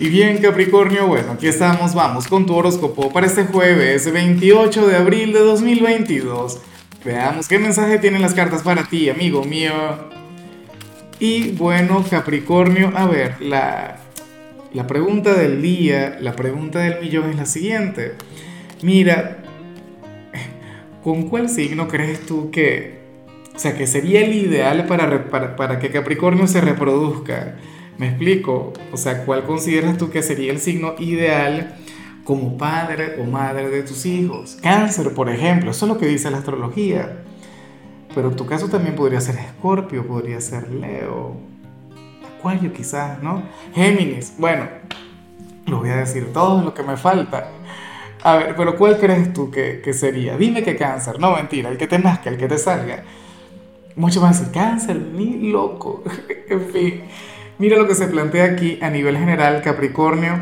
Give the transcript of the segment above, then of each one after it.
Y bien Capricornio, bueno, aquí estamos, vamos con tu horóscopo para este jueves 28 de abril de 2022. Veamos qué mensaje tienen las cartas para ti, amigo mío. Y bueno, Capricornio, a ver, la, la pregunta del día, la pregunta del millón es la siguiente. Mira, ¿con cuál signo crees tú que, o sea, que sería el ideal para, para, para que Capricornio se reproduzca? Me explico, o sea, ¿cuál consideras tú que sería el signo ideal como padre o madre de tus hijos? Cáncer, por ejemplo, eso es lo que dice la astrología. Pero en tu caso también podría ser Escorpio, podría ser Leo, Acuario quizás, ¿no? Géminis, bueno, lo voy a decir todo lo que me falta. A ver, pero ¿cuál crees tú que, que sería? Dime que cáncer, no mentira, el que te nazca, el que te salga. Mucho más decir cáncer, ni loco, en fin. Mira lo que se plantea aquí a nivel general, Capricornio.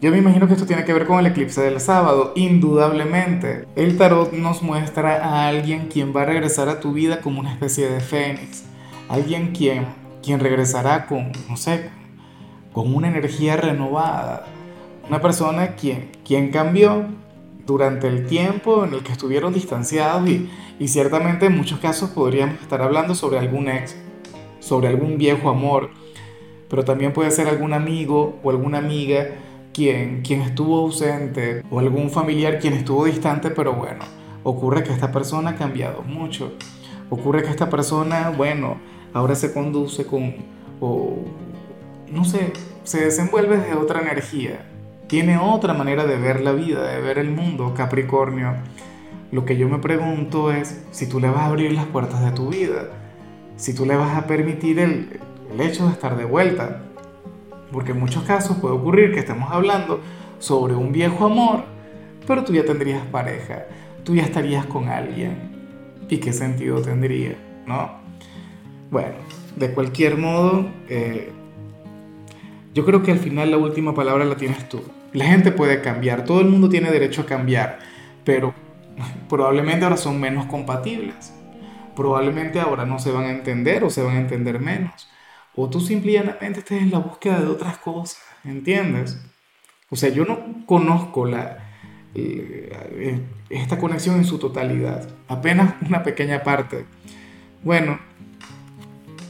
Yo me imagino que esto tiene que ver con el eclipse del sábado, indudablemente. El tarot nos muestra a alguien quien va a regresar a tu vida como una especie de fénix. Alguien quien, quien regresará con, no sé, con una energía renovada. Una persona quien, quien cambió durante el tiempo en el que estuvieron distanciados y, y ciertamente en muchos casos podríamos estar hablando sobre algún ex, sobre algún viejo amor pero también puede ser algún amigo o alguna amiga quien, quien estuvo ausente o algún familiar quien estuvo distante, pero bueno, ocurre que esta persona ha cambiado mucho. Ocurre que esta persona, bueno, ahora se conduce con, o no sé, se desenvuelve desde otra energía. Tiene otra manera de ver la vida, de ver el mundo, Capricornio. Lo que yo me pregunto es si tú le vas a abrir las puertas de tu vida, si tú le vas a permitir el, el hecho de estar de vuelta. Porque en muchos casos puede ocurrir que estemos hablando sobre un viejo amor, pero tú ya tendrías pareja, tú ya estarías con alguien. ¿Y qué sentido tendría? ¿No? Bueno, de cualquier modo, eh, yo creo que al final la última palabra la tienes tú. La gente puede cambiar, todo el mundo tiene derecho a cambiar, pero probablemente ahora son menos compatibles. Probablemente ahora no se van a entender o se van a entender menos o tú simplemente estés en la búsqueda de otras cosas, ¿entiendes? O sea, yo no conozco la, eh, esta conexión en su totalidad, apenas una pequeña parte. Bueno,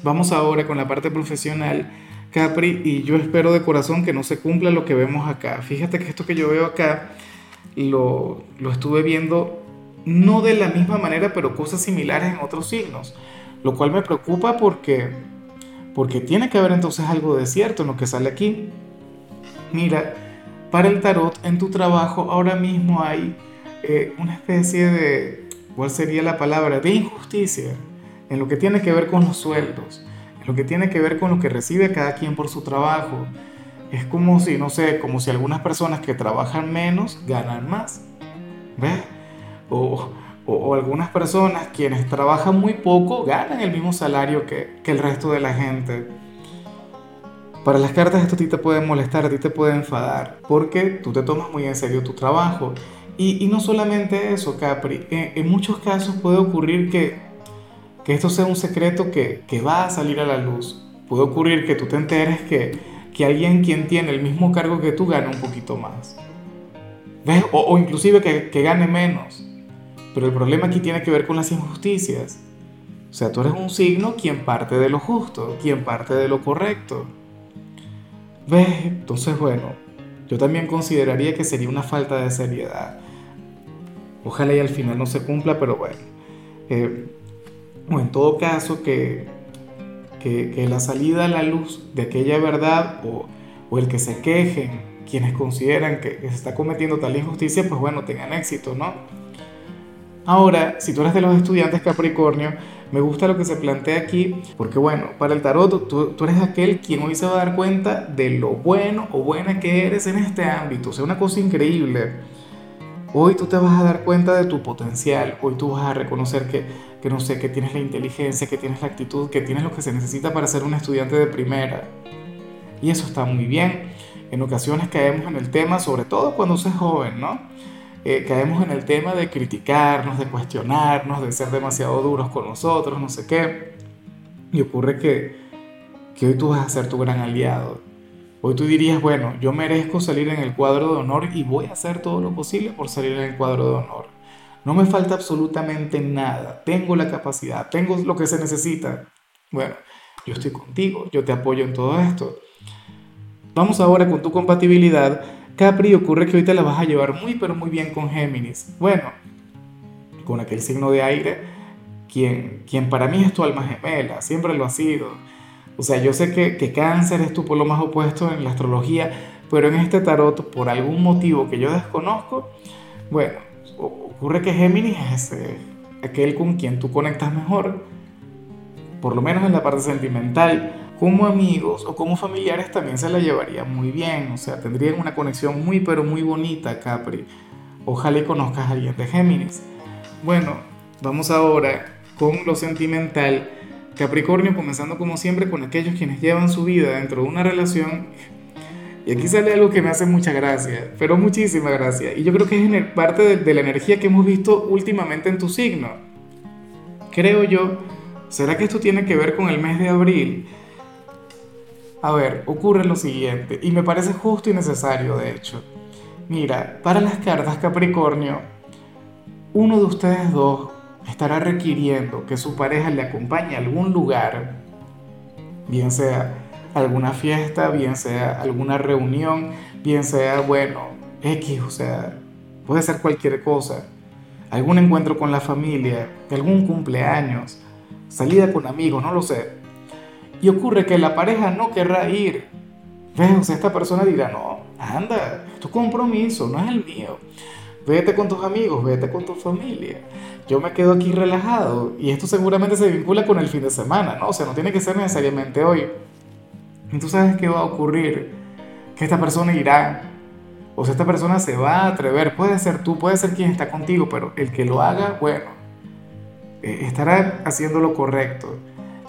vamos ahora con la parte profesional, Capri, y yo espero de corazón que no se cumpla lo que vemos acá. Fíjate que esto que yo veo acá lo, lo estuve viendo no de la misma manera, pero cosas similares en otros signos, lo cual me preocupa porque porque tiene que haber entonces algo de cierto en lo que sale aquí. Mira, para el tarot en tu trabajo ahora mismo hay eh, una especie de, ¿cuál sería la palabra? De injusticia en lo que tiene que ver con los sueldos, en lo que tiene que ver con lo que recibe cada quien por su trabajo. Es como si, no sé, como si algunas personas que trabajan menos ganan más. ¿Ves? O, o, algunas personas quienes trabajan muy poco ganan el mismo salario que, que, el resto de la gente. Para las cartas esto a ti te puede molestar, a ti te puede enfadar, porque tú te tomas muy en serio tu trabajo. Y, y no solamente eso, Capri, en, en, muchos casos puede ocurrir que, que esto sea un secreto que, que, va a salir a la luz. Puede ocurrir que tú te enteres que, que alguien quien tiene el mismo cargo que tú gana un poquito más. ¿Ves? O, o inclusive que, que gane menos. Pero el problema aquí tiene que ver con las injusticias. O sea, tú eres un signo quien parte de lo justo, quien parte de lo correcto. ¿Ves? Entonces, bueno, yo también consideraría que sería una falta de seriedad. Ojalá y al final no se cumpla, pero bueno. Eh, o en todo caso, que, que, que, la salida a la luz de aquella verdad o, o el que se quejen quienes consideran que se está cometiendo tal injusticia, pues bueno, tengan éxito, ¿no? Ahora, si tú eres de los estudiantes Capricornio, me gusta lo que se plantea aquí, porque bueno, para el tarot tú, tú, eres aquel quien hoy se va a dar cuenta de lo bueno o buena que eres en este ámbito, o sea, una cosa increíble. Hoy tú te vas a dar cuenta de tu potencial, hoy tú vas a reconocer que, que no sé, que tienes la inteligencia, que tienes la actitud, que tienes lo que se necesita para ser un estudiante de primera. Y eso está muy bien. En ocasiones caemos en el tema, sobre todo cuando se es joven, ¿no? Eh, caemos en el tema de criticarnos, de cuestionarnos, de ser demasiado duros con nosotros, no sé qué. Y ocurre que, que hoy tú vas a ser tu gran aliado. Hoy tú dirías, bueno, yo merezco salir en el cuadro de honor y voy a hacer todo lo posible por salir en el cuadro de honor. No me falta absolutamente nada, tengo la capacidad, tengo lo que se necesita. Bueno, yo estoy contigo, yo te apoyo en todo esto. Vamos ahora con tu compatibilidad. Capri, ocurre que hoy te la vas a llevar muy pero muy bien con Géminis. Bueno, con aquel signo de aire, quien, quien para mí es tu alma gemela, siempre lo ha sido. O sea, yo sé que, que cáncer es tu polo más opuesto en la astrología, pero en este tarot, por algún motivo que yo desconozco, bueno, ocurre que Géminis es eh, aquel con quien tú conectas mejor, por lo menos en la parte sentimental como amigos o como familiares también se la llevaría muy bien, o sea, tendrían una conexión muy pero muy bonita, Capri. Ojalá y conozcas a alguien de Géminis. Bueno, vamos ahora con lo sentimental. Capricornio comenzando como siempre con aquellos quienes llevan su vida dentro de una relación. Y aquí sale algo que me hace mucha gracia, pero muchísima gracia. Y yo creo que es parte de, de la energía que hemos visto últimamente en tu signo. Creo yo, ¿será que esto tiene que ver con el mes de abril? A ver, ocurre lo siguiente, y me parece justo y necesario, de hecho. Mira, para las cartas Capricornio, uno de ustedes dos estará requiriendo que su pareja le acompañe a algún lugar, bien sea alguna fiesta, bien sea alguna reunión, bien sea, bueno, X, o sea, puede ser cualquier cosa, algún encuentro con la familia, algún cumpleaños, salida con amigos, no lo sé, y ocurre que la pareja no querrá ir. ¿Ves? Sea, esta persona dirá, no, anda, tu compromiso, no es el mío. Vete con tus amigos, vete con tu familia. Yo me quedo aquí relajado y esto seguramente se vincula con el fin de semana, ¿no? O sea, no tiene que ser necesariamente hoy. Y tú sabes qué va a ocurrir, que esta persona irá, o sea, esta persona se va a atrever, puede ser tú, puede ser quien está contigo, pero el que lo haga, bueno, eh, estará haciendo lo correcto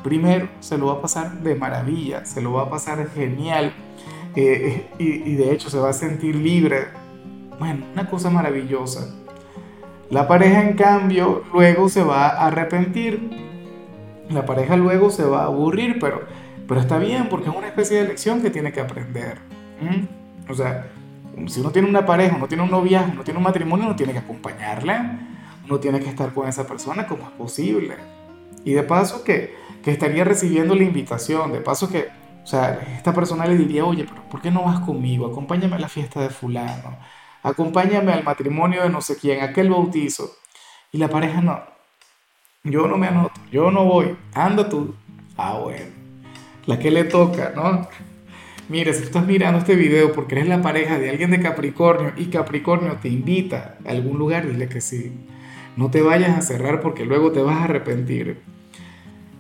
primero se lo va a pasar de maravilla, se lo va a pasar genial eh, y, de hecho se va a sentir libre. Bueno, una cosa maravillosa. La pareja en cambio luego se va a arrepentir. La pareja luego se va a aburrir, pero, pero está bien porque es una especie de lección que tiene que aprender. O sea, si uno tiene una pareja, uno tiene un noviazgo, uno tiene un matrimonio, uno tiene que acompañarla, uno tiene que estar con esa persona como es posible. Y de paso que que estaría recibiendo la invitación. De paso que, o sea, esta persona le diría, oye, pero ¿por qué no vas conmigo? Acompáñame a la fiesta de fulano. Acompáñame al matrimonio de no sé quién, aquel bautizo. Y la pareja no. Yo no me anoto, yo no voy. Anda tú. Ah, bueno. La que le toca, ¿no? Mire, si estás mirando este video porque eres la pareja de alguien de Capricornio y Capricornio te invita a algún lugar, dile que sí. No te vayas a cerrar porque luego te vas a arrepentir.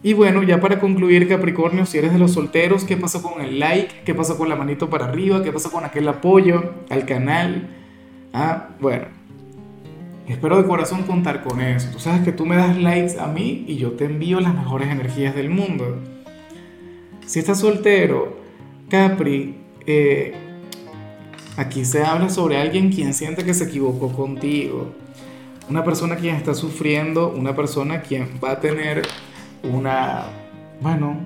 Y bueno, ya para concluir, Capricornio, si eres de los solteros, ¿qué pasó con el like? ¿Qué pasó con la manito para arriba? ¿Qué pasó con aquel apoyo al canal? Ah, bueno. Espero de corazón contar con eso. Tú sabes que tú me das likes a mí y yo te envío las mejores energías del mundo. Si estás soltero, Capri, eh, aquí se habla sobre alguien quien siente que se equivocó contigo. Una persona quien está sufriendo, una persona quien va a tener una, bueno,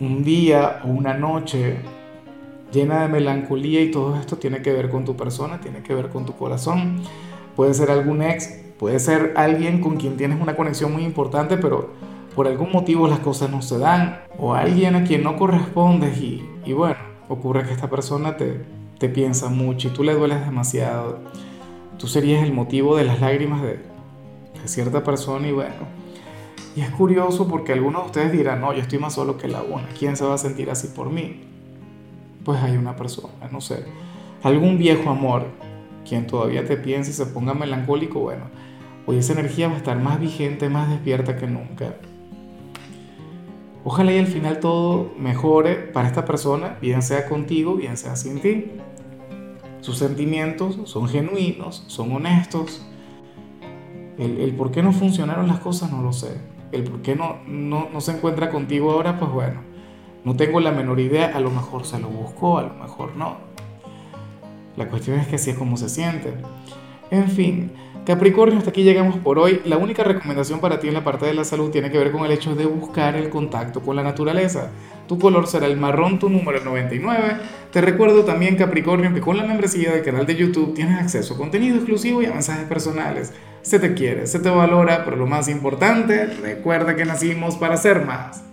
un día o una noche llena de melancolía y todo esto tiene que ver con tu persona, tiene que ver con tu corazón. Puede ser algún ex, puede ser alguien con quien tienes una conexión muy importante, pero por algún motivo las cosas no se dan, o alguien a quien no correspondes y, bueno, ocurre que esta persona te, te piensa mucho y tú le dueles demasiado. Tú serías el motivo de las lágrimas de, de cierta persona y bueno, y es curioso porque algunos de ustedes dirán, no, yo estoy más solo que la una, ¿quién se va a sentir así por mí? Pues hay una persona, no sé, algún viejo amor, quien todavía te piense y se ponga melancólico, bueno, hoy esa energía va a estar más vigente, más despierta que nunca. Ojalá y al final todo mejore para esta persona, bien sea contigo, bien sea sin ti. Sus sentimientos son genuinos, son honestos. El, por qué no funcionaron las cosas no lo sé el por qué no, no, se encuentra contigo ahora, pues bueno, no tengo la menor idea, a lo mejor se lo buscó, a lo mejor no. La cuestión es que así es como se siente. En fin, Capricornio, hasta aquí llegamos por hoy. La única recomendación para ti en la parte de la salud tiene que ver con el hecho de buscar el contacto con la naturaleza. Tu color será el marrón, tu número el 99. Te recuerdo también, Capricornio, que con la membresía del canal de YouTube tienes acceso a contenido exclusivo y a mensajes personales. Se te quiere, se te valora, pero lo más importante, recuerda que nacimos para ser más.